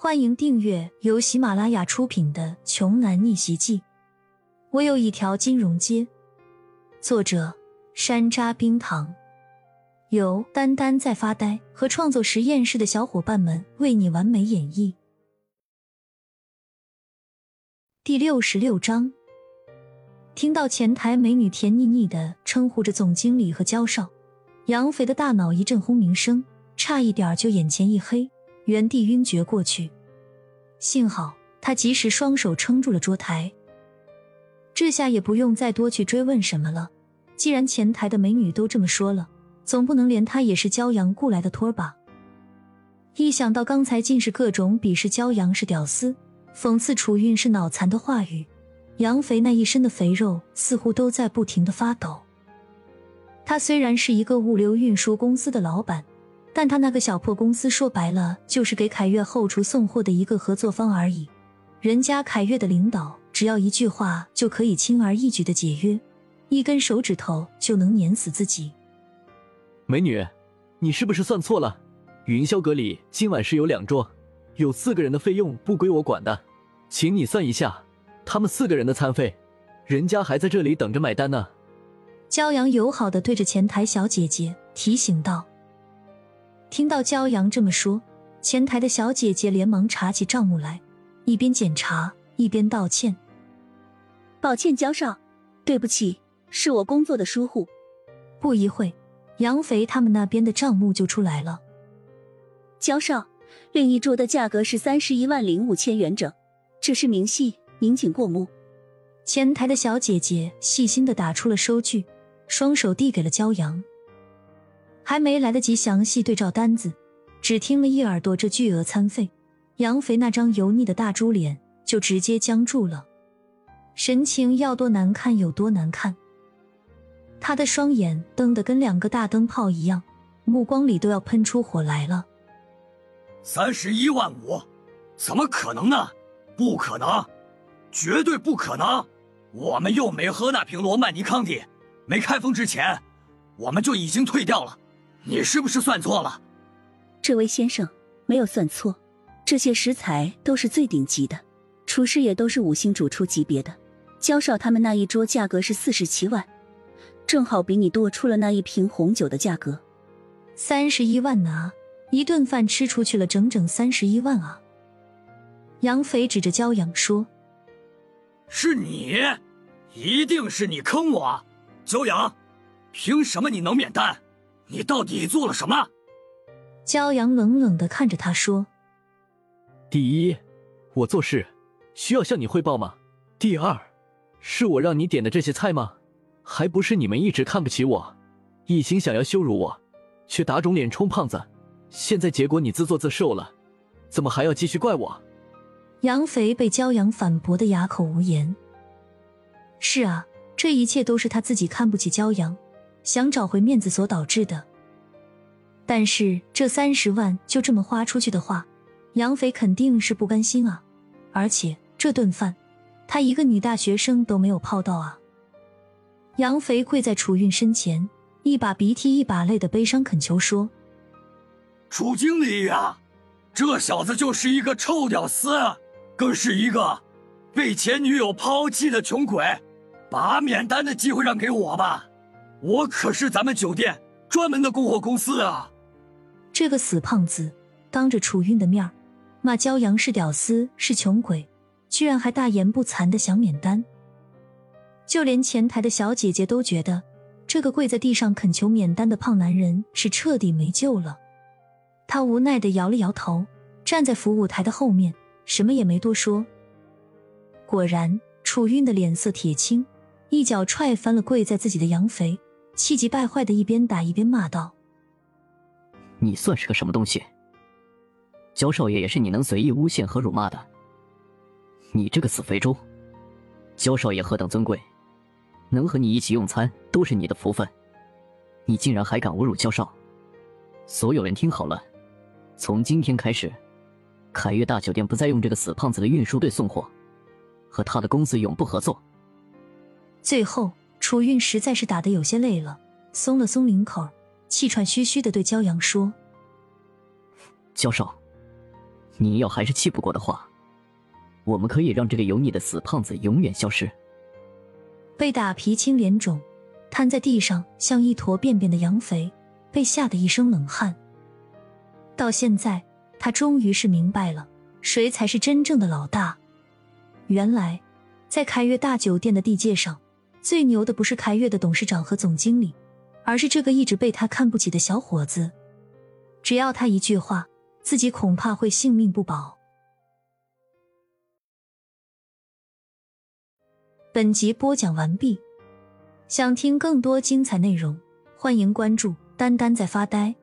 欢迎订阅由喜马拉雅出品的《穷男逆袭记》。我有一条金融街。作者：山楂冰糖，由丹丹在发呆和创作实验室的小伙伴们为你完美演绎。第六十六章，听到前台美女甜腻腻的称呼着总经理和焦少，杨肥的大脑一阵轰鸣声，差一点就眼前一黑。原地晕厥过去，幸好他及时双手撑住了桌台，这下也不用再多去追问什么了。既然前台的美女都这么说了，总不能连他也是骄阳雇来的托儿吧？一想到刚才尽是各种鄙视骄阳是屌丝、讽刺楚韵是脑残的话语，杨肥那一身的肥肉似乎都在不停的发抖。他虽然是一个物流运输公司的老板。但他那个小破公司说白了就是给凯越后厨送货的一个合作方而已。人家凯越的领导只要一句话就可以轻而易举的解约，一根手指头就能碾死自己。美女，你是不是算错了？云霄阁里今晚是有两桌，有四个人的费用不归我管的，请你算一下他们四个人的餐费，人家还在这里等着买单呢。骄阳友好的对着前台小姐姐提醒道。听到骄阳这么说，前台的小姐姐连忙查起账目来，一边检查一边道歉：“抱歉，焦少，对不起，是我工作的疏忽。”不一会，杨肥他们那边的账目就出来了。焦少，另一桌的价格是三十一万零五千元整，这是明细，您请过目。前台的小姐姐细心的打出了收据，双手递给了骄阳。还没来得及详细对照单子，只听了一耳朵这巨额餐费，杨肥那张油腻的大猪脸就直接僵住了，神情要多难看有多难看。他的双眼瞪得跟两个大灯泡一样，目光里都要喷出火来了。三十一万五，怎么可能呢？不可能，绝对不可能！我们又没喝那瓶罗曼尼康帝，没开封之前，我们就已经退掉了。你是不是算错了？这位先生没有算错，这些食材都是最顶级的，厨师也都是五星主厨级别的。焦少他们那一桌价格是四十七万，正好比你多出了那一瓶红酒的价格。三十一万呢，一顿饭吃出去了整整三十一万啊！杨肥指着焦阳说：“是你，一定是你坑我，焦阳，凭什么你能免单？”你到底做了什么？骄阳冷冷的看着他说：“第一，我做事需要向你汇报吗？第二，是我让你点的这些菜吗？还不是你们一直看不起我，一心想要羞辱我，却打肿脸充胖子。现在结果你自作自受了，怎么还要继续怪我？”杨肥被骄阳反驳的哑口无言。是啊，这一切都是他自己看不起骄阳。想找回面子所导致的，但是这三十万就这么花出去的话，杨肥肯定是不甘心啊！而且这顿饭，他一个女大学生都没有泡到啊！杨肥跪在楚韵身前，一把鼻涕一把泪的悲伤恳求说：“楚经理呀，这小子就是一个臭屌丝，更是一个被前女友抛弃的穷鬼，把免单的机会让给我吧！”我可是咱们酒店专门的供货公司啊！这个死胖子当着楚韵的面骂骄阳是屌丝是穷鬼，居然还大言不惭的想免单。就连前台的小姐姐都觉得这个跪在地上恳求免单的胖男人是彻底没救了。他无奈的摇了摇头，站在服务台的后面，什么也没多说。果然，楚韵的脸色铁青，一脚踹翻了跪在自己的杨肥。气急败坏的一边打一边骂道：“你算是个什么东西？焦少爷也是你能随意诬陷和辱骂的？你这个死肥猪！焦少爷何等尊贵，能和你一起用餐都是你的福分，你竟然还敢侮辱焦少！所有人听好了，从今天开始，凯悦大酒店不再用这个死胖子的运输队送货，和他的公司永不合作。”最后。楚韵实在是打得有些累了，松了松领口，气喘吁吁的对骄阳说：“教授，你要还是气不过的话，我们可以让这个油腻的死胖子永远消失。被打皮青脸肿，瘫在地上像一坨便便的杨肥，被吓得一身冷汗。到现在，他终于是明白了，谁才是真正的老大。原来，在凯悦大酒店的地界上，最牛的不是凯越的董事长和总经理，而是这个一直被他看不起的小伙子。只要他一句话，自己恐怕会性命不保。本集播讲完毕，想听更多精彩内容，欢迎关注“丹丹在发呆”。